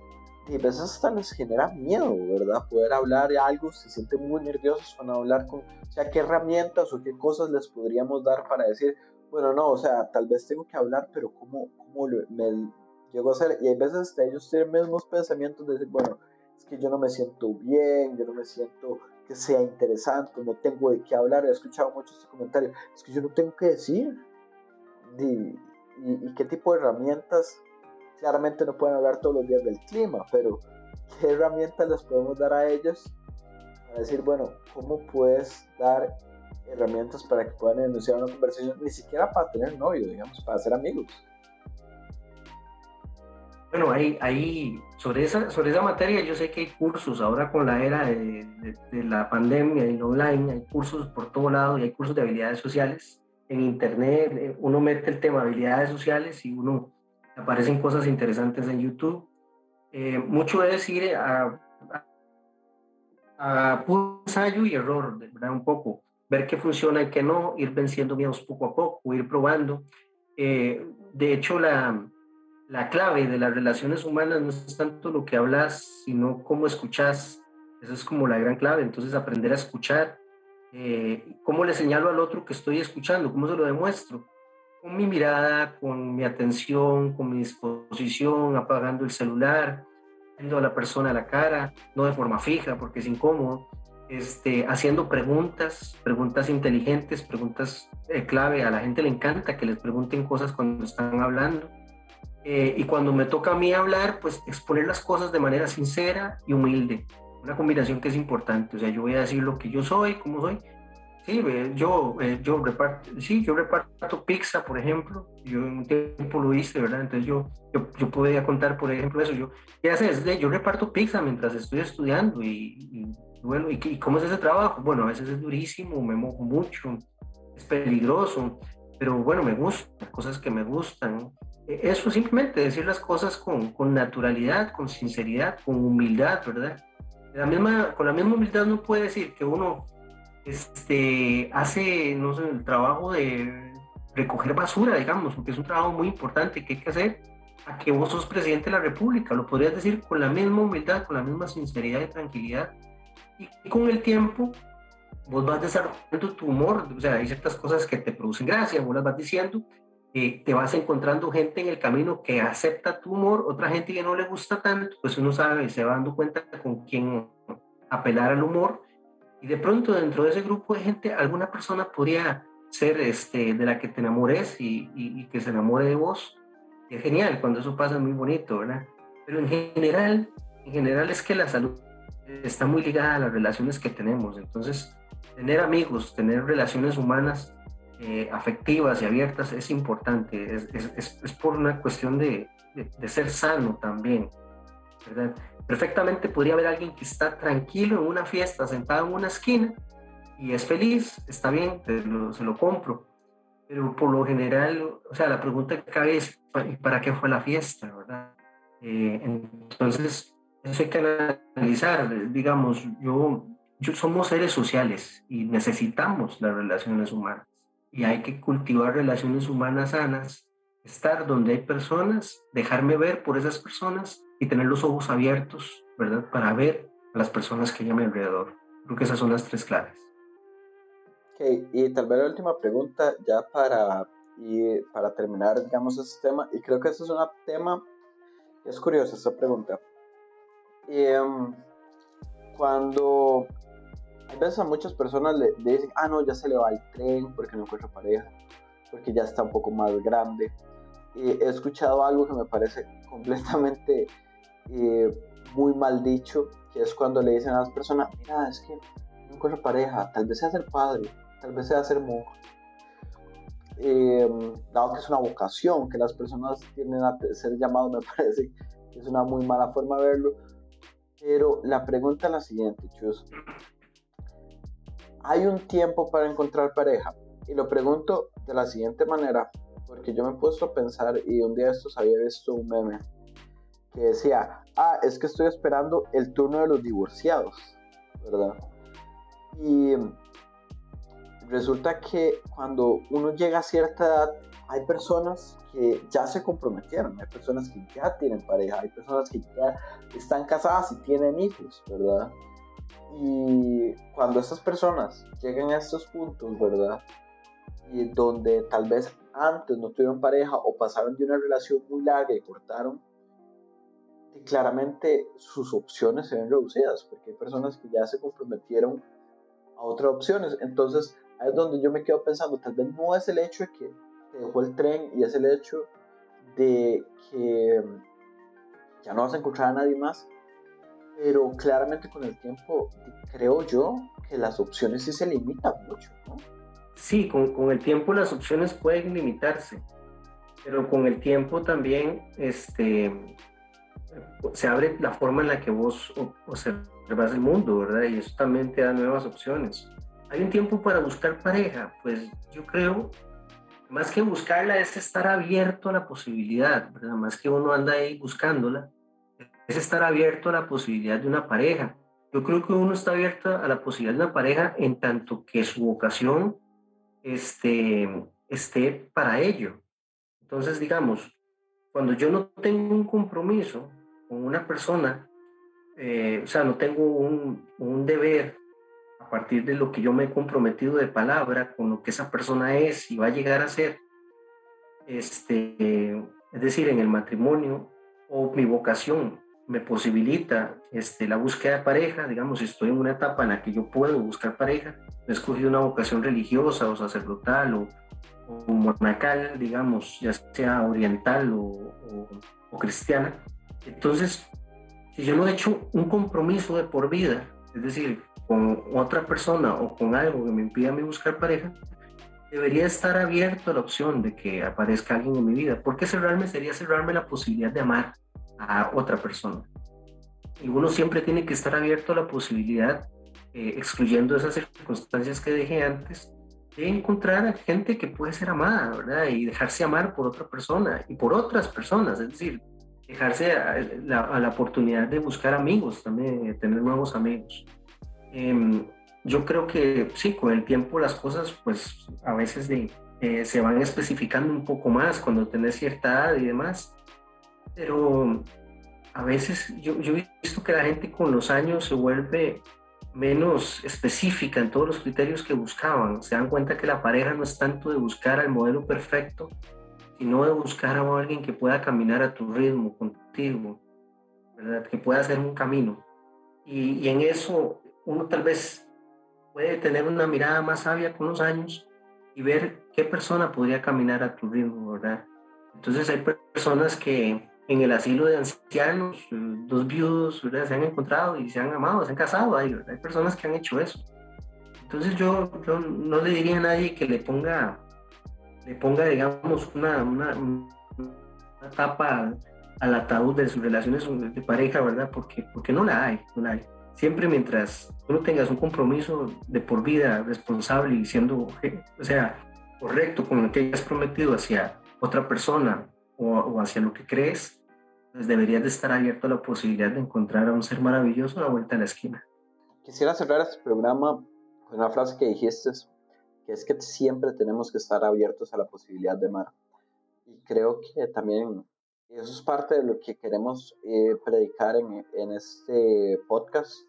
y a veces hasta les genera miedo, ¿verdad? Poder hablar de algo, se sienten muy nerviosos cuando hablar con, o sea, qué herramientas o qué cosas les podríamos dar para decir, bueno, no, o sea, tal vez tengo que hablar, pero ¿cómo, cómo me llego a hacer? Y hay veces ellos tienen mismos pensamientos de decir, bueno, es que yo no me siento bien, yo no me siento que sea interesante, no tengo de qué hablar, he escuchado mucho este comentario, es que yo no tengo que decir. y qué tipo de herramientas claramente no pueden hablar todos los días del clima, pero ¿qué herramientas les podemos dar a ellos? Para decir, bueno, ¿cómo puedes dar herramientas para que puedan iniciar una conversación? Ni siquiera para tener novio, digamos, para ser amigos. Bueno, ahí, ahí sobre, esa, sobre esa materia yo sé que hay cursos, ahora con la era de, de, la pandemia y online, hay cursos por todo lado y hay cursos de habilidades sociales. En internet eh, uno mete el tema habilidades sociales y uno aparecen cosas interesantes en YouTube. Eh, mucho es ir a, a, a ensayo y error, ¿verdad? Un poco, ver qué funciona y qué no, ir venciendo miedos poco a poco, ir probando. Eh, de hecho, la, la clave de las relaciones humanas no es tanto lo que hablas, sino cómo escuchas. Esa es como la gran clave. Entonces, aprender a escuchar. Eh, ¿Cómo le señalo al otro que estoy escuchando? ¿Cómo se lo demuestro? Con mi mirada, con mi atención, con mi disposición, apagando el celular, viendo a la persona a la cara, no de forma fija porque es incómodo, este, haciendo preguntas, preguntas inteligentes, preguntas eh, clave. A la gente le encanta que les pregunten cosas cuando están hablando. Eh, y cuando me toca a mí hablar, pues exponer las cosas de manera sincera y humilde. Una combinación que es importante. O sea, yo voy a decir lo que yo soy, cómo soy, Sí, yo, eh, yo reparto, sí, yo reparto pizza, por ejemplo. Yo en un tiempo lo hice, ¿verdad? Entonces yo, yo, yo podía contar, por ejemplo, eso. Yo, ¿qué haces? Yo reparto pizza mientras estoy estudiando y, bueno, ¿y, ¿y, cómo es ese trabajo? Bueno, a veces es durísimo, me mojo mucho, es peligroso, pero bueno, me gusta, cosas que me gustan. E, eso simplemente, decir las cosas con, con naturalidad, con sinceridad, con humildad, ¿verdad? La misma, con la misma humildad no puede decir que uno este, hace, no sé, el trabajo de recoger basura, digamos, porque es un trabajo muy importante que hay que hacer, a que vos sos presidente de la República. Lo podrías decir con la misma humildad, con la misma sinceridad y tranquilidad. Y, con el tiempo, vos vas desarrollando tu humor, o sea, hay ciertas cosas que te producen gracia, vos las vas diciendo, eh, te vas encontrando gente en el camino que acepta tu humor, otra gente que no le gusta tanto, pues uno sabe, se va dando cuenta con quién apelar al humor y de pronto dentro de ese grupo de gente, alguna persona podría ser este, de la que te enamores y, y, que se enamore de vos. Y es genial, cuando eso pasa es muy bonito, ¿verdad? Pero en general, en general es que la salud está muy ligada a las relaciones que tenemos. Entonces, tener amigos, tener relaciones humanas eh, afectivas y abiertas es importante. Es, es, es por una cuestión de, de, de, ser sano también, Perfectamente podría haber alguien que está tranquilo en una fiesta, sentado en una esquina y es feliz, está bien, se lo compro. Pero por lo general, o sea, la pregunta que cabe es, ¿para qué fue la fiesta? ¿verdad? Eh, entonces, eso hay que analizar. Digamos, yo, yo somos seres sociales y necesitamos las relaciones humanas. Y hay que cultivar relaciones humanas sanas, estar donde hay personas, dejarme ver por esas personas y tener los ojos abiertos, ¿verdad? Para ver a las personas que hay a mi alrededor. Creo que esas son las tres claves. Ok, y tal vez la última pregunta ya para, y para terminar, digamos, este tema, y creo que este es un tema, es curioso esta pregunta. Em, cuando a veces a muchas personas le, le, dicen, ah, no, ya se le va el tren porque no encuentra pareja, porque ya está un poco más grande. Y he escuchado algo que me parece completamente eh, muy mal dicho, que es cuando le dicen a las personas, mira, es que no encuentro pareja, tal vez sea ser padre, tal vez sea ser monje. Eh, dado que es una vocación que las personas tienen a ser llamados, me parece que es una muy mala forma de verlo. Pero la pregunta es la siguiente, Chus. ¿Hay un tiempo para encontrar pareja? Y lo pregunto de la siguiente manera, porque yo me he puesto a pensar y un día estos había visto un meme que decía, ah, es que estoy esperando el turno de los divorciados, ¿verdad? Y resulta que cuando uno llega a cierta edad, hay personas que ya se comprometieron, hay personas que ya tienen pareja, hay personas que ya están casadas y tienen hijos, ¿verdad? Y cuando estas personas llegan a estos puntos, ¿verdad? Y donde tal vez antes no tuvieron pareja o pasaron de una relación muy larga y cortaron, claramente sus opciones se ven reducidas, porque hay personas que ya se comprometieron a otras opciones. Entonces, ahí es donde yo me quedo pensando, tal vez no es el hecho de que te dejó el tren y es el hecho de que ya no vas a encontrar a nadie más, pero claramente con el tiempo creo yo que las opciones sí se limitan mucho. Sí, con, con el tiempo las opciones pueden limitarse, pero con el tiempo también este, se abre la forma en la que vos observas el mundo, ¿verdad? Y eso también te da nuevas opciones. ¿Hay un tiempo para buscar pareja? Pues yo creo, más que buscarla, es estar abierto a la posibilidad, ¿verdad? Más que uno anda ahí buscándola, es estar abierto a la posibilidad de una pareja. Yo creo que uno está abierto a la posibilidad de una pareja en tanto que su vocación este, esté para ello. Entonces, digamos, cuando yo no tengo un compromiso, con una persona, eh, o sea, no tengo un, deber a partir de lo que yo me he comprometido de palabra con lo que esa persona es y va a llegar a ser, este, es decir, en el matrimonio o mi vocación me posibilita este, la búsqueda de pareja, digamos, estoy en una etapa en la que yo puedo buscar pareja, he escogido una vocación religiosa o sacerdotal o, monacal, digamos, ya sea oriental o cristiana, entonces, si yo no he hecho un compromiso de por vida es decir, con otra persona o con algo que me impida a mí buscar pareja, debería estar abierto a la opción de que aparezca alguien en mi vida. Porque cerrarme sería cerrarme la posibilidad de amar a otra persona. Y uno siempre tiene que estar abierto a la posibilidad, eh, excluyendo esas circunstancias que dejé antes, de encontrar a gente que puede ser amada, ¿verdad? Y dejarse amar por otra persona y por otras personas, es decir, dejarse a la, oportunidad de buscar amigos también, de tener nuevos amigos. Em, yo creo que sí, con el tiempo las cosas pues a veces de, eh, se van especificando un poco más cuando tenés cierta edad y demás, pero a veces yo, yo he visto que la gente con los años se vuelve menos específica en todos los criterios que buscaban. Se dan cuenta que la pareja no es tanto de buscar al modelo perfecto, sino de buscar a alguien que pueda caminar a tu ritmo, contigo, ¿verdad? que pueda hacer un camino. Y, y en eso uno tal vez puede tener una mirada más sabia con los años y ver qué persona podría caminar a tu ritmo, ¿verdad? Entonces hay personas que en el asilo de ancianos, dos viudos se han encontrado y se han amado, se han casado. Hay, hay personas que han hecho eso. Entonces yo, yo, no le diría a nadie que le ponga, le ponga digamos, una, una, una tapa al ataúd de sus relaciones de pareja, ¿verdad? Porque, porque no la hay, no la hay. Siempre mientras tú no tengas un compromiso de por vida responsable y siendo, o sea, correcto con lo que hayas prometido hacia otra persona o, hacia lo que crees, pues deberías de estar abierto a la posibilidad de encontrar a un ser maravilloso a la vuelta de la esquina. Quisiera cerrar este programa con una frase que dijiste, que es que siempre tenemos que estar abiertos a la posibilidad de amar. Y creo que también eso es parte de lo que queremos eh, predicar en, en, este podcast.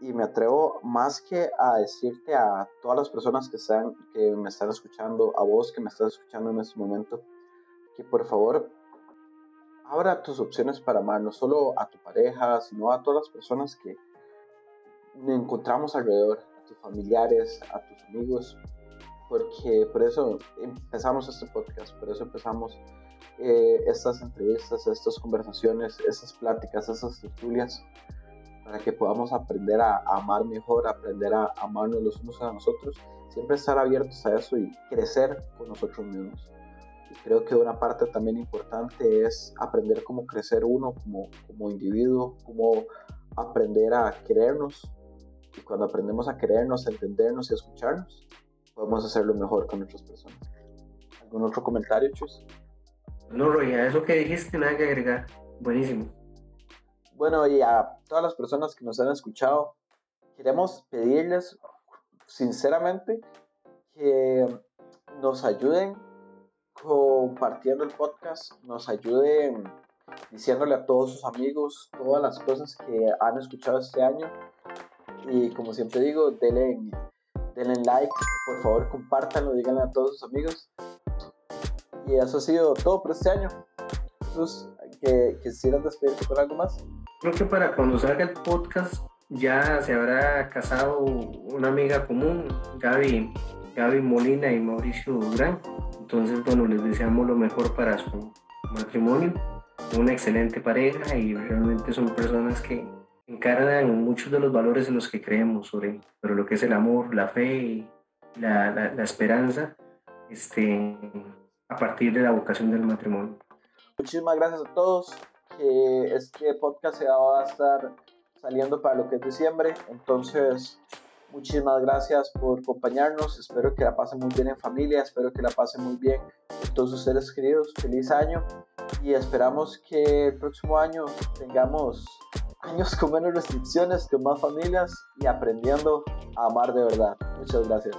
Y me atrevo más que a decirte a todas las personas que, están, que me están escuchando, a vos que me estás escuchando en este momento, que por favor abra tus opciones para amar, no solo a tu pareja, sino a todas las personas que encontramos alrededor, a tus familiares, a tus amigos, porque por eso empezamos este podcast, por eso empezamos eh, estas entrevistas, estas conversaciones, estas pláticas, estas tertulias, para que podamos aprender a, amar mejor, aprender a amarnos los unos a nosotros, siempre estar abiertos a eso y crecer con nosotros mismos creo que una parte también importante es aprender cómo crecer uno como, como individuo, cómo aprender a querernos. Y cuando aprendemos a querernos, a entendernos y escucharnos, podemos hacerlo mejor con otras personas. ¿Algún otro comentario, Chus? No, Roy, a eso que dijiste nada que agregar. Buenísimo. Bueno, y a todas las personas que nos han escuchado, queremos pedirles sinceramente que nos ayuden compartiendo el podcast, nos ayuden diciéndole a todos sus amigos todas las cosas que han escuchado este año. Y como siempre digo, denle, denle like, por favor compártanlo, díganle a todos sus amigos. Y eso ha sido todo por este año. Jesús, que quisieras despedirte con algo más. Creo que para cuando salga el podcast ya se habrá casado una amiga común, Gaby, Gaby Molina y Mauricio Durán. Entonces, bueno, les deseamos lo mejor para su matrimonio, una excelente pareja y realmente son personas que encarnan muchos de los valores en los que creemos sobre, sobre lo que es el amor, la fe y la, la, esperanza este, a partir de la vocación del matrimonio. Muchísimas gracias a todos. Que este podcast se va a estar saliendo para lo que es diciembre. Entonces, Muchísimas gracias por acompañarnos. Espero que la pasen muy bien en familia. Espero que la pasen muy bien con todos sus seres queridos. Feliz año. Y esperamos que el próximo año tengamos años con menos restricciones, con más familias y aprendiendo a amar de verdad. Muchas gracias.